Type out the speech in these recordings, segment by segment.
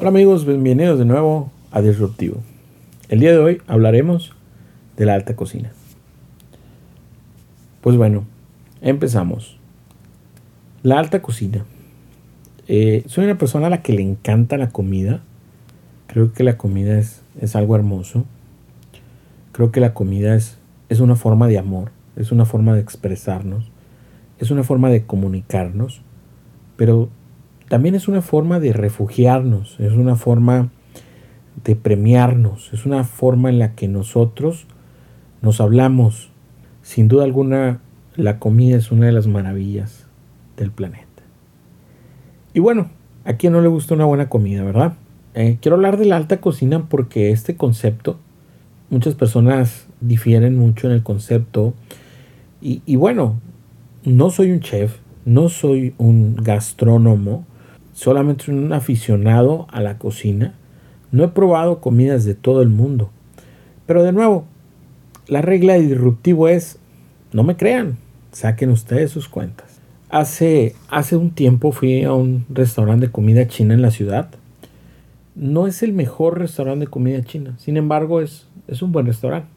Hola amigos, bienvenidos de nuevo a Disruptivo. El día de hoy hablaremos de la alta cocina. Pues bueno, empezamos. La alta cocina. Eh, soy una persona a la que le encanta la comida. Creo que la comida es, es algo hermoso. Creo que la comida es, es una forma de amor, es una forma de expresarnos, es una forma de comunicarnos, pero también es una forma de refugiarnos, es una forma de premiarnos, es una forma en la que nosotros nos hablamos. Sin duda alguna, la comida es una de las maravillas del planeta. Y bueno, a quien no le gusta una buena comida, ¿verdad? Eh, quiero hablar de la alta cocina porque este concepto, muchas personas difieren mucho en el concepto. Y, y bueno, no soy un chef, no soy un gastrónomo, solamente soy un aficionado a la cocina. No he probado comidas de todo el mundo. Pero de nuevo, la regla de disruptivo es, no me crean, saquen ustedes sus cuentas. Hace, hace un tiempo fui a un restaurante de comida china en la ciudad. No es el mejor restaurante de comida china, sin embargo es, es un buen restaurante.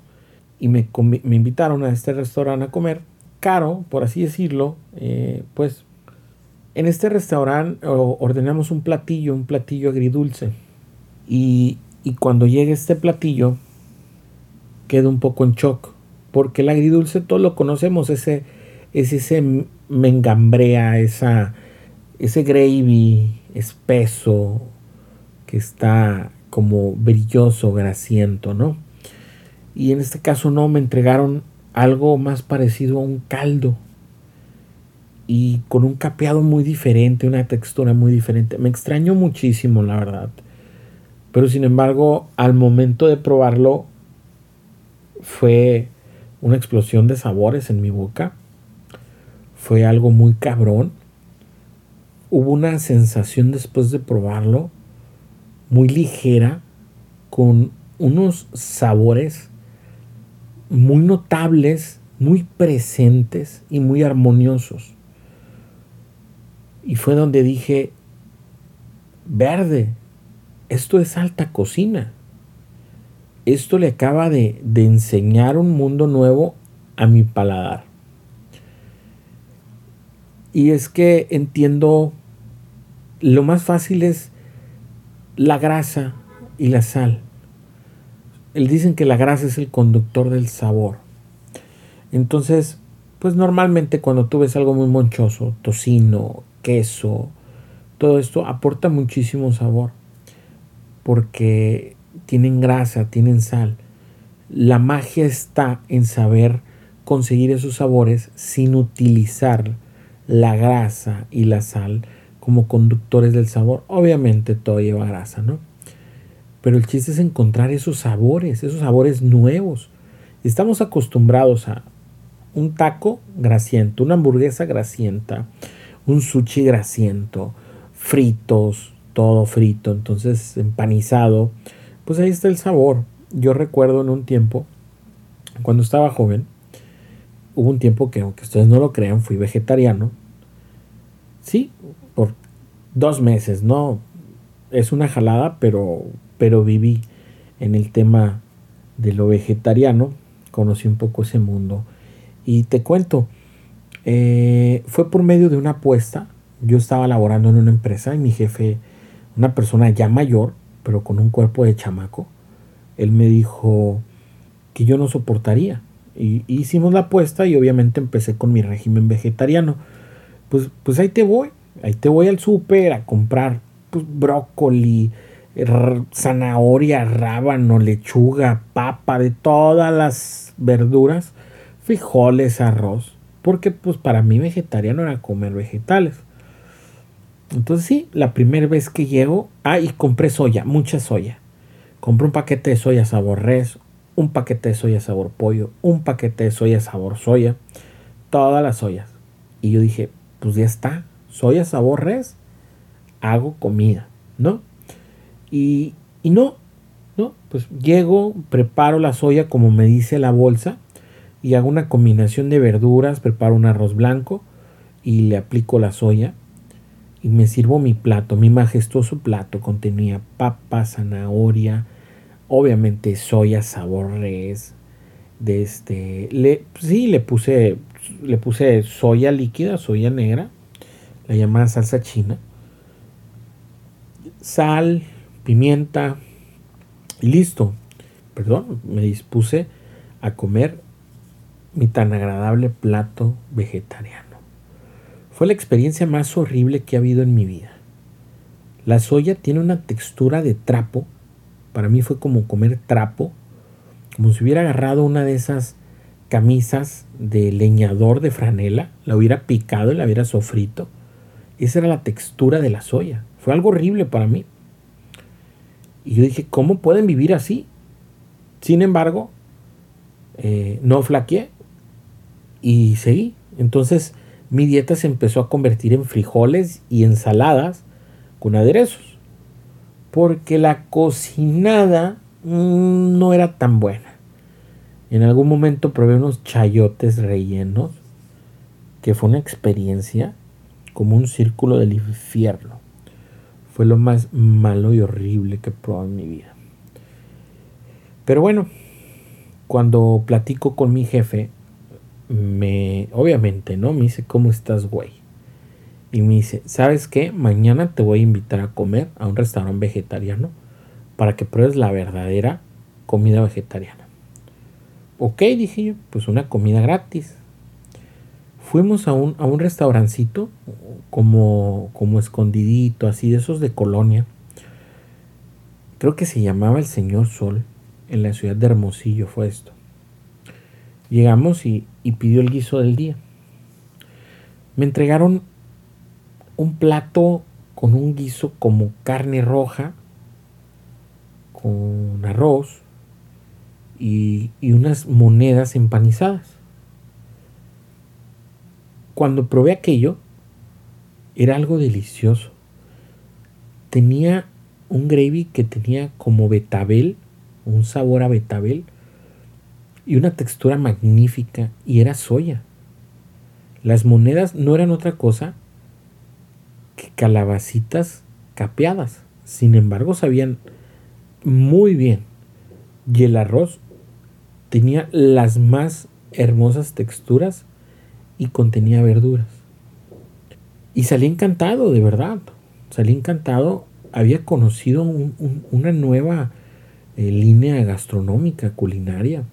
Y me, me invitaron a este restaurante a comer, caro, por así decirlo, eh, pues en este restaurante ordenamos un platillo, un platillo agridulce. Y, y cuando llega este platillo, quedo un poco en shock. Porque el agridulce todos lo conocemos, ese, es ese mengambrea, esa, ese gravy espeso que está como brilloso, grasiento, ¿no? Y en este caso no, me entregaron algo más parecido a un caldo y con un capeado muy diferente, una textura muy diferente. Me extrañó muchísimo, la verdad. Pero sin embargo, al momento de probarlo, fue una explosión de sabores en mi boca. Fue algo muy cabrón. Hubo una sensación después de probarlo muy ligera, con unos sabores muy notables, muy presentes y muy armoniosos. Y fue donde dije, verde, esto es alta cocina. Esto le acaba de, de enseñar un mundo nuevo a mi paladar. Y es que entiendo, lo más fácil es la grasa y la sal. Dicen que la grasa es el conductor del sabor. Entonces, pues normalmente cuando tú ves algo muy monchoso, tocino, queso, todo esto aporta muchísimo sabor porque tienen grasa, tienen sal. La magia está en saber conseguir esos sabores sin utilizar la grasa y la sal como conductores del sabor. Obviamente todo lleva grasa, ¿no? Pero el chiste es encontrar esos sabores, esos sabores nuevos. Estamos acostumbrados a un taco grasiento, una hamburguesa grasienta, un sushi grasiento, fritos, todo frito, entonces empanizado, pues ahí está el sabor. Yo recuerdo en un tiempo, cuando estaba joven, hubo un tiempo que, aunque ustedes no lo crean, fui vegetariano. Sí, por dos meses, ¿no? Es una jalada, pero, pero viví en el tema de lo vegetariano, conocí un poco ese mundo. Y te cuento, eh, fue por medio de una apuesta. Yo estaba laborando en una empresa y mi jefe, una persona ya mayor, pero con un cuerpo de chamaco, él me dijo que yo no soportaría. Y, hicimos la apuesta y obviamente empecé con mi régimen vegetariano. Pues, pues ahí te voy, ahí te voy al súper a comprar pues, brócoli, zanahoria, rábano, lechuga, papa, de todas las verduras, frijoles, arroz porque pues para mí vegetariano era comer vegetales. Entonces sí, la primera vez que llego, ah, y compré soya, mucha soya. Compré un paquete de soya sabor res, un paquete de soya sabor pollo, un paquete de soya sabor soya, todas las soyas. Y yo dije, pues ya está, soya sabor res, hago comida, ¿no? Y, y no, ¿no? Pues llego, preparo la soya como me dice la bolsa y hago una combinación de verduras, preparo un arroz blanco y le aplico la soya y me sirvo mi plato, mi majestuoso plato. Contenía papa, zanahoria, obviamente soya sabor res. De este, le, sí, le puse, le puse soya líquida, soya negra, la llamada salsa china. Sal, pimienta y listo. Perdón, me dispuse a comer mi tan agradable plato vegetariano. Fue la experiencia más horrible que ha habido en mi vida. La soya tiene una textura de trapo. Para mí fue como comer trapo, como si hubiera agarrado una de esas camisas de leñador de franela, la hubiera picado y la hubiera sofrito. Esa era la textura de la soya. Fue algo horrible para mí. Y yo dije, ¿cómo pueden vivir así? Sin embargo, eh, no flaqueé y seguí. Entonces mi dieta se empezó a convertir en frijoles y ensaladas con aderezos. Porque la cocinada mm, no era tan buena. En algún momento probé unos chayotes rellenos, que fue una experiencia como un círculo del infierno. Fue lo más malo y horrible que probado en mi vida. Pero bueno, cuando platico con mi jefe, me, obviamente, ¿no? Me dice, ¿cómo estás, güey? Y me dice, ¿sabes qué? Mañana te voy a invitar a comer a un restaurante vegetariano para que pruebes la verdadera comida vegetariana. Ok, dije yo, pues una comida gratis. Fuimos a un, a un restaurancito como, como escondidito, así de esos de colonia. Creo que se llamaba El Señor Sol, en la ciudad de Hermosillo fue esto. Llegamos y, pidió el guiso del día. Me entregaron un plato con un guiso como carne roja, con arroz y, y, unas monedas empanizadas. Cuando probé aquello, era algo delicioso. Tenía un gravy que tenía como betabel, un sabor a betabel, y una textura magnífica y era soya. Las monedas no eran otra cosa que calabacitas capeadas. Sin embargo, sabían muy bien. Y el arroz tenía las más hermosas texturas y contenía verduras. Y salí encantado, de verdad. Salí encantado. Había conocido una nueva eh, línea gastronómica, culinaria.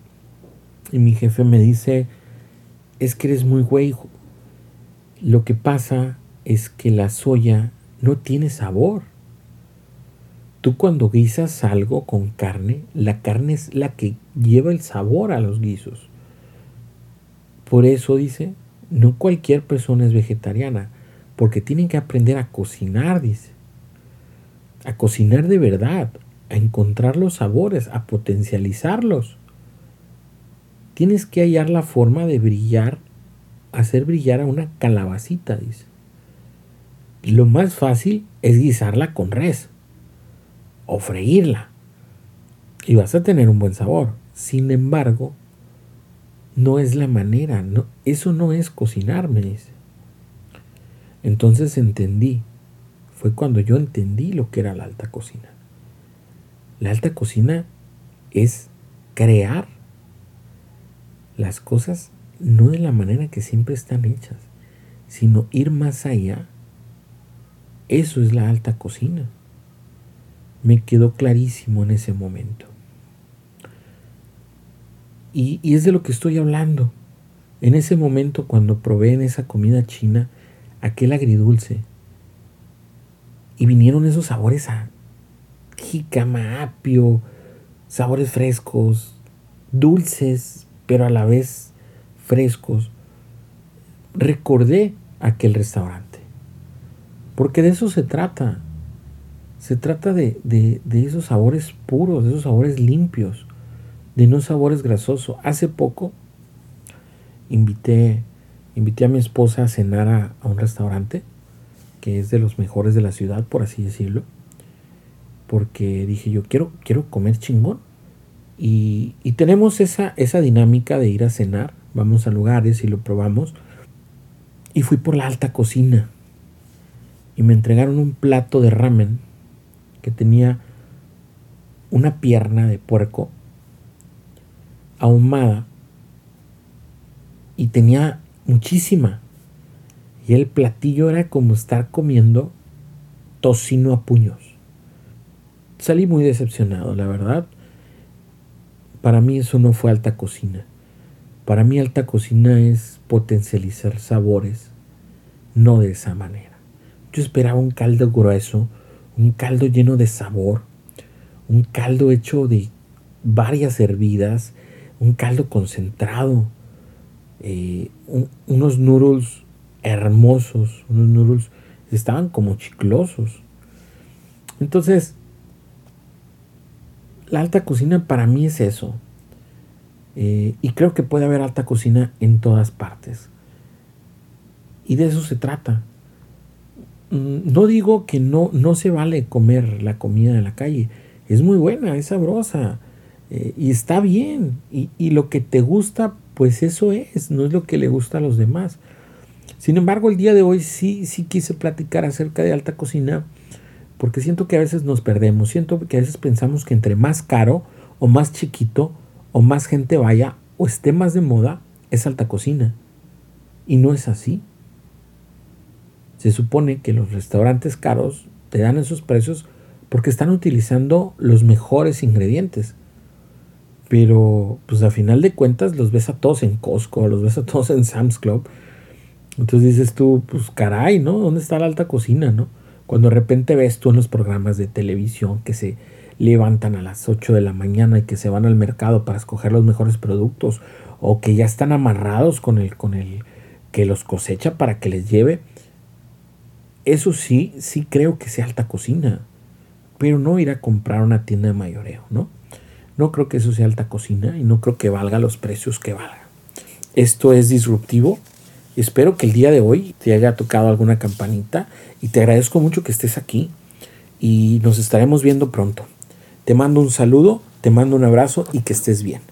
Y mi jefe me dice, es que eres muy güey. Lo que pasa es que la soya no tiene sabor. Tú cuando guisas algo con carne, la carne es la que lleva el sabor a los guisos. Por eso dice, no cualquier persona es vegetariana, porque tienen que aprender a cocinar, dice. A cocinar de verdad, a encontrar los sabores, a potencializarlos. Tienes que hallar la forma de brillar, hacer brillar a una calabacita, dice. Lo más fácil es guisarla con res o freírla y vas a tener un buen sabor. Sin embargo, no es la manera, eso no es cocinar, me dice. Entonces entendí, fue cuando yo entendí lo que era la alta cocina. La alta cocina es crear las cosas no de la manera que siempre están hechas, sino ir más allá. Eso es la alta cocina. Me quedó clarísimo en ese momento. Y, es de lo que estoy hablando. En ese momento cuando probé en esa comida china aquel agridulce y vinieron esos sabores a jícama, apio, sabores frescos, dulces, pero a la vez frescos, recordé aquel restaurante. Porque de eso se trata. Se trata de, esos sabores puros, de esos sabores limpios, de no sabores grasosos. Hace poco invité, invité a mi esposa a cenar a, a un restaurante que es de los mejores de la ciudad, por así decirlo. Porque dije yo, quiero, quiero comer chingón. Y, tenemos esa, esa dinámica de ir a cenar, vamos a lugares y lo probamos. Y fui por la alta cocina. y me entregaron un plato de ramen que tenía una pierna de puerco ahumada y tenía muchísima. Y el platillo era como estar comiendo tocino a puños. Salí muy decepcionado, la verdad. Para mí eso no fue alta cocina. Para mí alta cocina es potencializar sabores, no de esa manera. Yo esperaba un caldo grueso, un caldo lleno de sabor, un caldo hecho de varias hervidas, un caldo concentrado, eh, unos noodles hermosos, unos noodles estaban como chiclosos. Entonces, la alta cocina para mí es eso. Eh, y creo que puede haber alta cocina en todas partes. Y de eso se trata. Mm, no digo que no, no se vale comer la comida de la calle. Es muy buena, es sabrosa. Eh, y está bien. Y, y, lo que te gusta, pues eso es. No es lo que le gusta a los demás. Sin embargo, el día de hoy sí, sí quise platicar acerca de alta cocina. Porque siento que a veces nos perdemos. Siento que a veces pensamos que entre más caro o más chiquito, o más gente vaya o esté más de moda, es alta cocina. Y no es así. Se supone que los restaurantes caros te dan esos precios porque están utilizando los mejores ingredientes. Pero pues a final de cuentas los ves a todos en Costco, los ves a todos en Sam's Club. Entonces dices tú, pues caray, ¿no? ¿Dónde está la alta cocina, no? Cuando de repente ves tú en los programas de televisión que se levantan a las 8 de la mañana y que se van al mercado para escoger los mejores productos o que ya están amarrados con el, con el que los cosecha para que les lleve. Eso sí, sí creo que sea alta cocina, pero no ir a comprar una tienda de mayoreo, ¿no? No creo que eso sea alta cocina y no creo que valga los precios que valga. Esto es disruptivo. Espero que el día de hoy te haya tocado alguna campanita y te agradezco mucho que estés aquí y nos estaremos viendo pronto. Te mando un saludo, te mando un abrazo y que estés bien.